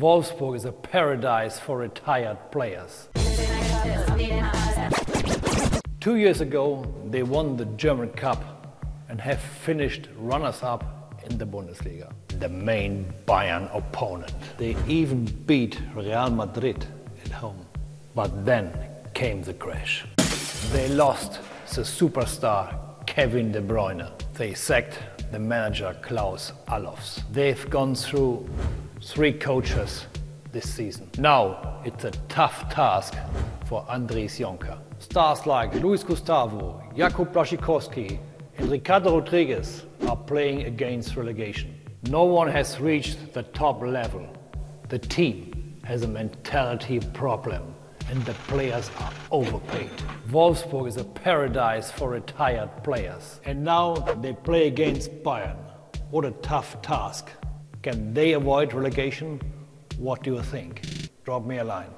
Wolfsburg is a paradise for retired players. Two years ago, they won the German Cup and have finished runners up in the Bundesliga, the main Bayern opponent. They even beat Real Madrid at home. But then came the crash. They lost the superstar Kevin De Bruyne. They sacked the manager Klaus Allofs. They've gone through three coaches this season. Now it's a tough task for Andries Jonker. Stars like Luiz Gustavo, Jakub Blaszczykowski, and Ricardo Rodriguez are playing against relegation. No one has reached the top level. The team has a mentality problem and the players are overpaid. Wolfsburg is a paradise for retired players. And now they play against Bayern. What a tough task. Can they avoid relegation? What do you think? Drop me a line.